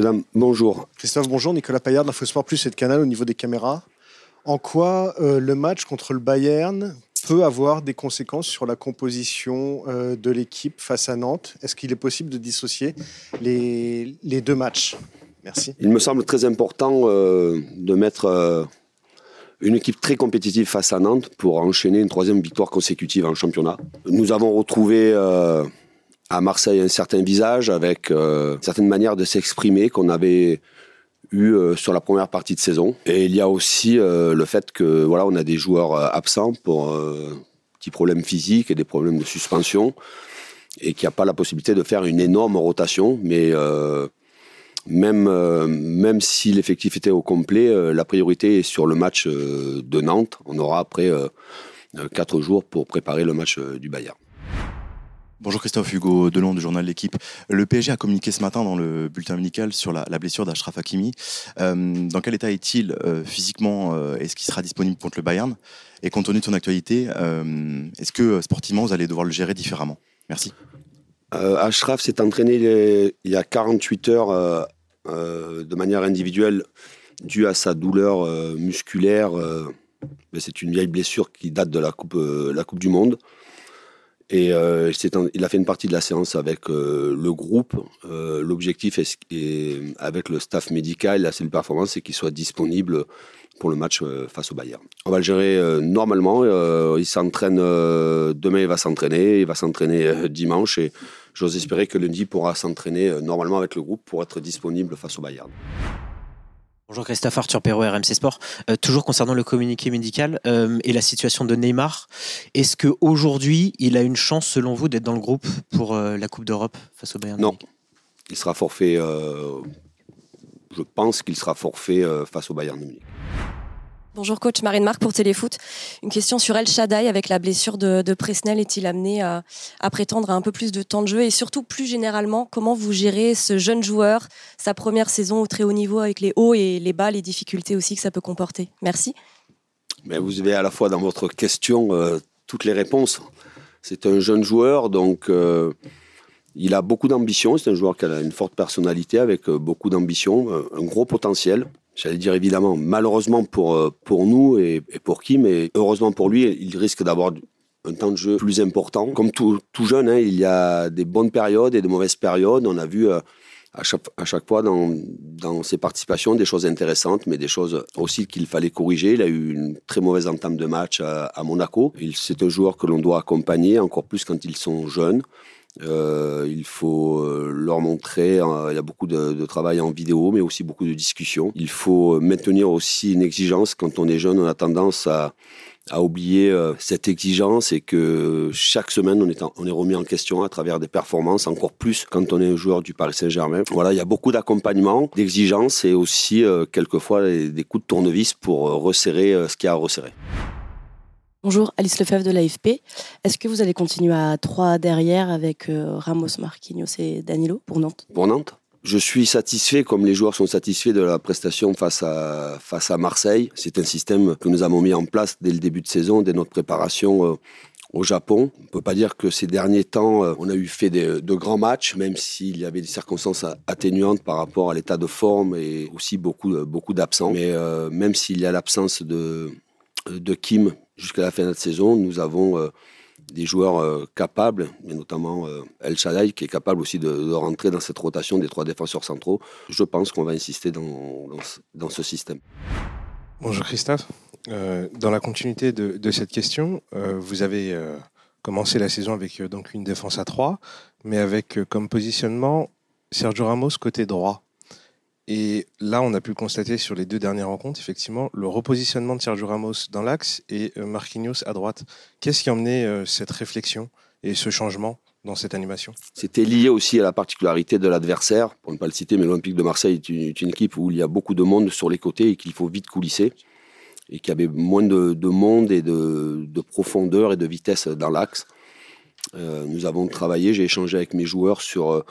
Dames, bonjour. Christophe, bonjour. Nicolas Paillard d'Info Sport Plus et de Canal au niveau des caméras. En quoi euh, le match contre le Bayern peut avoir des conséquences sur la composition euh, de l'équipe face à Nantes? Est-ce qu'il est possible de dissocier les, les, deux matchs? Merci. Il me semble très important euh, de mettre une équipe très compétitive face à Nantes pour enchaîner une troisième victoire consécutive en championnat. Nous avons retrouvé à Marseille un certain visage avec euh, certaines manières de s'exprimer qu'on avait eu euh, sur la première partie de saison. Et il y a aussi euh, le fait que voilà, on a des joueurs absents pour petits problèmes physiques et des problèmes de suspension et qu'il n'y a pas la possibilité de faire une énorme rotation, mais même, même si l'effectif était au complet, la priorité est sur le match de Nantes. On aura après quatre jours pour préparer le match du Bayern. Bonjour Christophe Hugo Delon du journal L'équipe. Le PSG a communiqué ce matin dans le bulletin médical sur la, blessure d'Ashraf Hakimi. Euh, dans quel état est-il euh, physiquement euh, Est-ce qu'il sera disponible contre le Bayern? Et compte tenu de son actualité, est-ce que sportivement vous allez devoir le gérer différemment? Merci. Ashraf s'est entraîné il y a 48 heures de manière individuelle due à sa douleur musculaire. C'est une vieille blessure qui date de la coupe du Monde. Et euh, il a fait une partie de la séance avec euh, le groupe. Euh, l'objectif avec le staff médical, la cellule performance, c'est qu'il soit disponible pour le match face au Bayern. On va le gérer normalement. il s'entraîne demain, il va s'entraîner, il va s'entraîner dimanche et j'ose espérer que lundi pourra s'entraîner normalement avec le groupe pour être disponible face au Bayern. Bonjour Christophe Arthur Perrault, RMC Sport. Euh, toujours concernant le communiqué médical euh, et la situation de Neymar, est-ce qu'aujourd'hui, il a une chance, selon vous, d'être dans le groupe pour euh, la Coupe d'Europe face au Bayern Non. Il sera forfait. je pense qu'il sera forfait face au Bayern Munich. Bonjour coach, Marine Marc pour Téléfoot. Une question sur El Shaddai avec la blessure de, de Presnel. Est-il amené à, prétendre à un peu plus de temps de jeu? Et surtout, plus généralement, comment vous gérez ce jeune joueur, sa première saison au très haut niveau avec les hauts et les bas, les difficultés aussi que ça peut comporter? Merci. Mais vous avez à la fois dans votre question euh, toutes les réponses. C'est un jeune joueur, donc euh, il a beaucoup d'ambition. C'est un joueur qui a une forte personnalité avec euh, beaucoup d'ambition, un gros potentiel. J'allais dire évidemment, malheureusement pour, euh, pour nous et, pour qui, mais heureusement pour lui, il risque d'avoir un temps de jeu plus important. Comme tout, tout jeune, hein, il y a des bonnes périodes et de mauvaises périodes. On a vu euh, à, chaque, à chaque fois dans, dans ses participations des choses intéressantes, mais des choses aussi qu'il fallait corriger. Il a eu une très mauvaise entame de match à, à Monaco. C'est un joueur que l'on doit accompagner, encore plus quand ils sont jeunes. Euh, il faut euh, leur montrer, hein, il y a beaucoup de, travail en vidéo, mais aussi beaucoup de discussions. Il faut maintenir aussi une exigence. Quand on est jeune, on a tendance à, oublier euh, cette exigence et que chaque semaine, on est, remis en question à travers des performances, encore plus quand on est un joueur du Paris Saint-Germain. Voilà, il y a beaucoup d'accompagnement, d'exigence et aussi quelquefois des coups de tournevis pour resserrer ce qu'il y a à resserrer. Bonjour, Alice Lefebvre de l'AFP. Est-ce que vous allez continuer à 3 derrière avec euh, Ramos, Marquinhos et Danilo pour Nantes? Pour Nantes? Je suis satisfait, comme les joueurs sont satisfaits de la prestation face à, face à Marseille. C'est un système que nous avons mis en place dès le début de saison, dès notre préparation euh, au Japon. On ne peut pas dire que ces derniers temps, euh, on a eu fait de grands matchs, même s'il y avait des circonstances atténuantes par rapport à l'état de forme et aussi beaucoup, beaucoup d'absents. Mais même s'il y a l'absence de, de Kim jusqu'à la fin de la saison, nous avons euh, des joueurs euh, capables, et notamment euh, El Shaddai, qui est capable aussi de, rentrer dans cette rotation des trois défenseurs centraux. Je pense qu'on va insister dans, ce système. Bonjour Christophe. dans la continuité de, de cette question, vous avez commencé la saison avec donc une défense à 3, mais avec comme positionnement Sergio Ramos côté droit. Et là, on a pu constater sur les deux dernières rencontres, effectivement, le repositionnement de Sergio Ramos dans l'axe et euh, Marquinhos à droite. Qu'est-ce qui a emmené euh, cette réflexion et ce changement dans cette animation? C'était lié aussi à la particularité de l'adversaire. Pour ne pas le citer, mais l'Olympique de Marseille est une, équipe où il y a beaucoup de monde sur les côtés et qu'il faut vite coulisser. Et qu'il y avait moins de, monde et de, profondeur et de vitesse dans l'axe. Euh, nous avons travaillé, j'ai échangé avec mes joueurs sur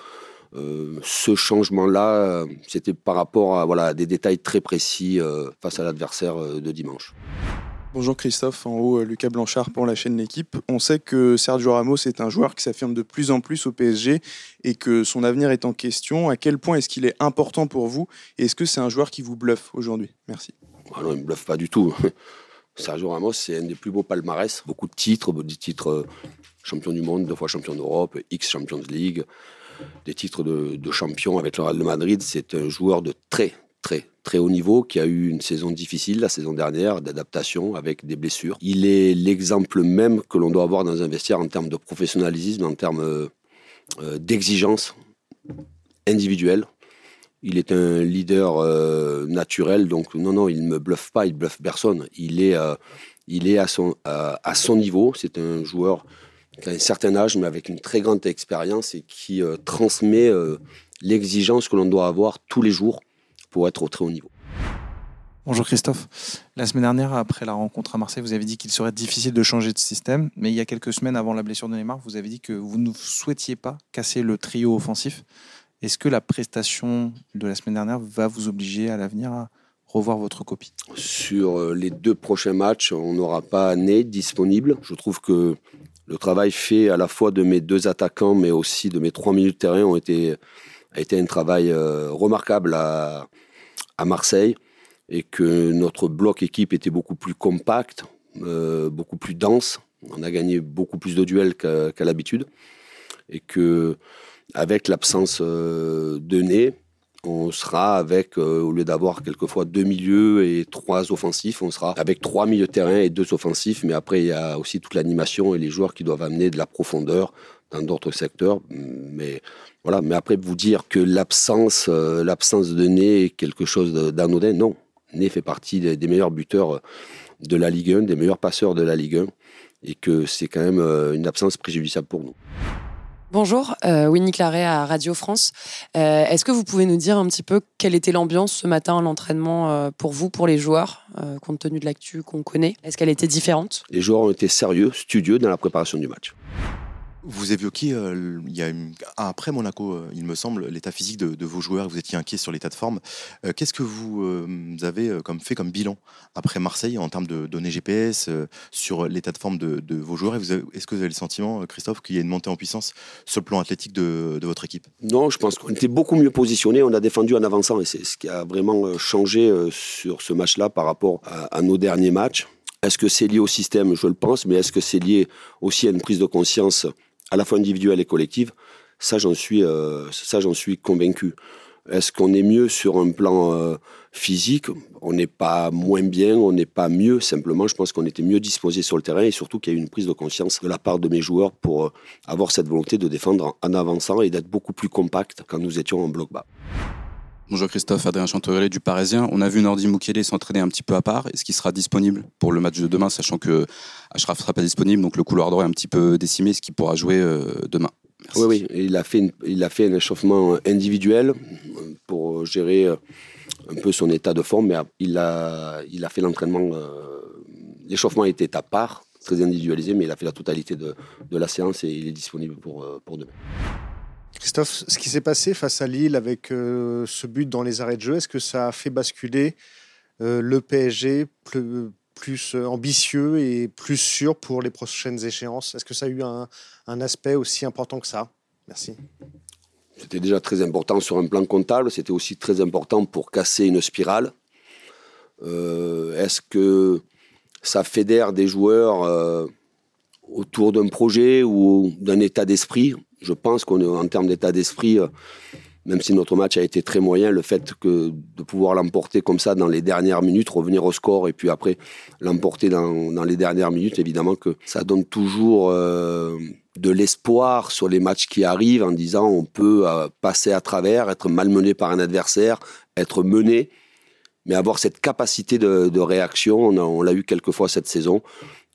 ce changement-là, euh, c'était par rapport à voilà, des détails très précis euh, face à l'adversaire de dimanche. Bonjour Christophe, en haut euh, Lucas Blanchard pour la chaîne L'équipe. On sait que Sergio Ramos est un joueur qui s'affirme de plus en plus au PSG et que son avenir est en question. À quel point est-ce qu'il est important pour vous et est-ce que c'est un joueur qui vous bluffe aujourd'hui? Merci. Ah non, il ne me bluffe pas du tout. Sergio Ramos, c'est un des plus beaux palmarès. Beaucoup de titres, des titres euh, champion du monde, deux fois champion d'Europe, X Champions League, des titres de, champion avec le Real Madrid. C'est un joueur de très, très, très haut niveau, qui a eu une saison difficile la saison dernière, d'adaptation avec des blessures. Il est l'exemple même que l'on doit avoir dans un vestiaire en termes de professionnalisme, en termes euh, euh, d'exigence individuelle. Il est un leader euh, naturel, donc non, non, il ne me bluffe pas, il bluffe personne. Il est, il est à, son, à son niveau. C'est un joueur qui a un certain âge, mais avec une très grande expérience et qui transmet l'exigence que l'on doit avoir tous les jours pour être au très haut niveau. Bonjour Christophe. La semaine dernière, après la rencontre à Marseille, vous avez dit qu'il serait difficile de changer de système, mais il y a quelques semaines avant la blessure de Neymar, vous avez dit que vous ne souhaitiez pas casser le trio offensif. Est-ce que la prestation de la semaine dernière va vous obliger à l'avenir à revoir votre copie? Sur euh, les deux prochains matchs, on n'aura pas Ney disponible. Je trouve que le travail fait à la fois de mes deux attaquants, mais aussi de mes trois minutes de terrain a été un travail euh, remarquable à, Marseille et que notre bloc équipe était beaucoup plus compact, euh, beaucoup plus dense. On a gagné beaucoup plus de duels qu'à l'habitude. Et que avec l'absence euh, de nez, on sera avec, euh, au lieu d'avoir quelquefois deux milieux et trois offensifs, on sera avec trois milieux de terrain et deux offensifs. Mais après, il y a aussi toute l'animation et les joueurs qui doivent amener de la profondeur dans d'autres secteurs. Mais voilà. Mais après, vous dire que l'absence, euh, l'absence de nez est quelque chose d'anodin, non. Ney fait partie des, meilleurs buteurs de la Ligue 1, des meilleurs passeurs de la Ligue 1, et que c'est quand même euh, une absence préjudiciable pour nous. Bonjour, euh, Winnie Claret à Radio France. Euh, est-ce que vous pouvez nous dire un petit peu quelle était l'ambiance ce matin à l'entraînement euh, pour vous, pour les joueurs, compte tenu de l'actu qu'on connaît? Est-ce qu'elle était différente? Les joueurs ont été sérieux, studieux dans la préparation du match. Vous évoquiez, euh, il y a après Monaco, euh, il me semble, l'état physique de, vos joueurs. Vous étiez inquiet sur l'état de forme. Euh, qu'est-ce que vous avez comme fait comme bilan après Marseille en termes de données GPS sur l'état de forme de, vos joueurs? Est-ce que vous avez le sentiment, Christophe, qu'il y a une montée en puissance sur le plan athlétique de, votre équipe? Non, je pense qu'on était beaucoup mieux positionné. On a défendu en avançant et c'est ce qui a vraiment changé sur ce match-là par rapport à nos derniers matchs. Est-ce que c'est lié au système? Je le pense, mais est-ce que c'est lié aussi à une prise de conscience à la fois individuelle et collective, ça j'en suis, euh, ça j'en suis convaincu. Est-ce qu'on est mieux sur un plan euh, physique? On n'est pas moins bien, on n'est pas mieux. Simplement, je pense qu'on était mieux disposé sur le terrain et surtout qu'il y a eu une prise de conscience de la part de mes joueurs pour euh, avoir cette volonté de défendre en avançant et d'être beaucoup plus compact quand nous étions en bloc bas. Bonjour Christophe, Adrien Chantorelli du Parisien. On a vu Nordi Moukele s'entraîner un petit peu à part. Est-ce qu'il sera disponible pour le match de demain, sachant que Ashraf sera pas disponible, donc le couloir droit est un petit peu décimé. Est-ce qu'il pourra jouer euh, demain? Oui, oui, il a, fait un échauffement individuel pour gérer euh, un peu son état de forme, mais il a, il a fait l'entraînement. Euh, l'échauffement était à part, très individualisé, mais il a fait la totalité de, de la séance et il est disponible pour, pour demain. Christophe, ce qui s'est passé face à Lille avec euh, ce but dans les arrêts de jeu, est-ce que ça a fait basculer euh, le PSG plus, euh, ambitieux et plus sûr pour les prochaines échéances? Est-ce que ça a eu un, aspect aussi important que ça? Merci. C'était déjà très important sur un plan comptable, c'était aussi très important pour casser une spirale. Est-ce que ça fédère des joueurs autour d'un projet ou d'un état d'esprit? Je pense qu'en termes d'état d'esprit, euh, même si notre match a été très moyen, le fait que de pouvoir l'emporter comme ça dans les dernières minutes, revenir au score et puis après l'emporter dans, les dernières minutes, évidemment que ça donne toujours euh, de l'espoir sur les matchs qui arrivent en disant on peut euh, passer à travers, être malmené par un adversaire, être mené, mais avoir cette capacité de, réaction. On, l'a eu quelques fois cette saison.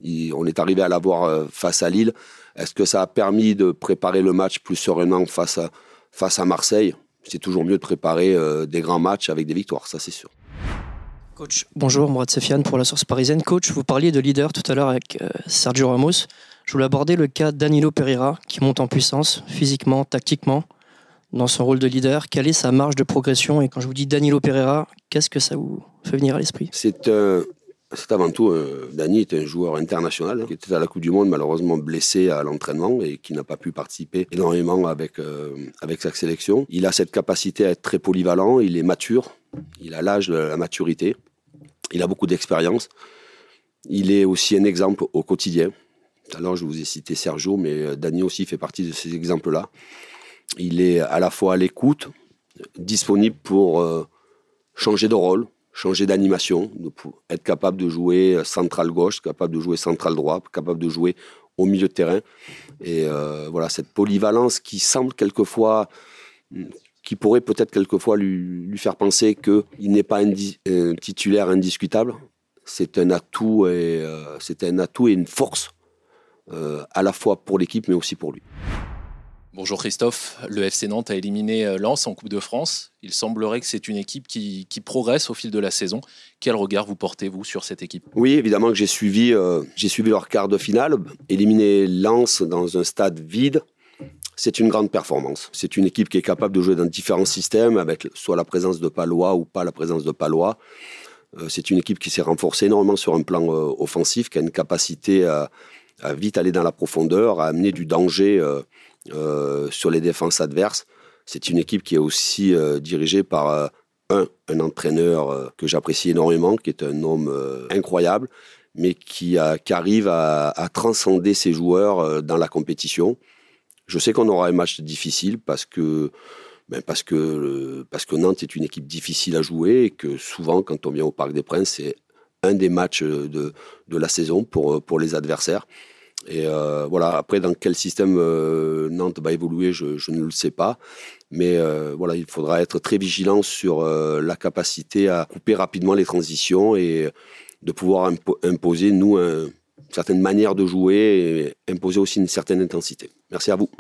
on est arrivé à l'avoir face à Lille. Est-ce que ça a permis de préparer le match plus sereinement face à, face à Marseille? C'est toujours mieux de préparer euh, des grands matchs avec des victoires, ça c'est sûr. Coach, bonjour, Mourad Sefiane pour la source parisienne. Coach, vous parliez de leader tout à l'heure avec euh, Sergio Ramos. Je voulais aborder le cas Danilo Pereira qui monte en puissance physiquement, tactiquement, dans son rôle de leader. Quelle est sa marge de progression? Et quand je vous dis Danilo Pereira, qu'est-ce que ça vous fait venir à l'esprit? C'est un, C'est avant tout, euh, est un joueur international qui était à la Coupe du Monde, malheureusement blessé à l'entraînement et qui n'a pas pu participer énormément avec, euh, sa sélection. Il a cette capacité à être très polyvalent, il est mature, il a l'âge de la maturité, il a beaucoup d'expérience. Il est aussi un exemple au quotidien. Alors, je vous ai cité Sergio, mais euh, Dany aussi fait partie de ces exemples-là. Il est à la fois à l'écoute, disponible pour euh, changer de rôle, changer d'animation, être capable de jouer central gauche, capable de jouer central droit, capable de jouer au milieu de terrain. Et euh, voilà, cette polyvalence qui semble quelquefois, qui pourrait peut-être quelquefois lui, faire penser qu'il n'est pas un, titulaire indiscutable. C'est un atout et euh, c'est un atout et une force à la fois pour l'équipe mais aussi pour lui. Bonjour Christophe, le FC Nantes a éliminé euh, Lens en Coupe de France. Il semblerait que c'est une équipe qui, progresse au fil de la saison. Quel regard vous portez-vous sur cette équipe? Oui, évidemment que j'ai suivi, euh, suivi leur quart de finale. Éliminer Lens dans un stade vide, c'est une grande performance. C'est une équipe qui est capable de jouer dans différents systèmes, avec soit la présence de Palois ou pas la présence de Palois. Euh, c'est une équipe qui s'est renforcée énormément sur un plan offensif, qui a une capacité à, vite aller dans la profondeur, à amener du danger sur les défenses adverses. C'est une équipe qui est aussi euh, dirigée par euh, un, un entraîneur que j'apprécie énormément, qui est un homme incroyable, mais qui, arrive à, transcender ses joueurs dans la compétition. Je sais qu'on aura un match difficile parce que, ben parce, que, parce que Nantes est une équipe difficile à jouer et que souvent, quand on vient au Parc des Princes, c'est un des matchs de, de la saison pour, pour les adversaires. Et euh, voilà, après, dans quel système euh, Nantes va évoluer, je, ne le sais pas. Mais euh, voilà, il faudra être très vigilant sur la capacité à couper rapidement les transitions et de pouvoir imposer, nous, une certaine manière de jouer et imposer aussi une certaine intensité. Merci à vous.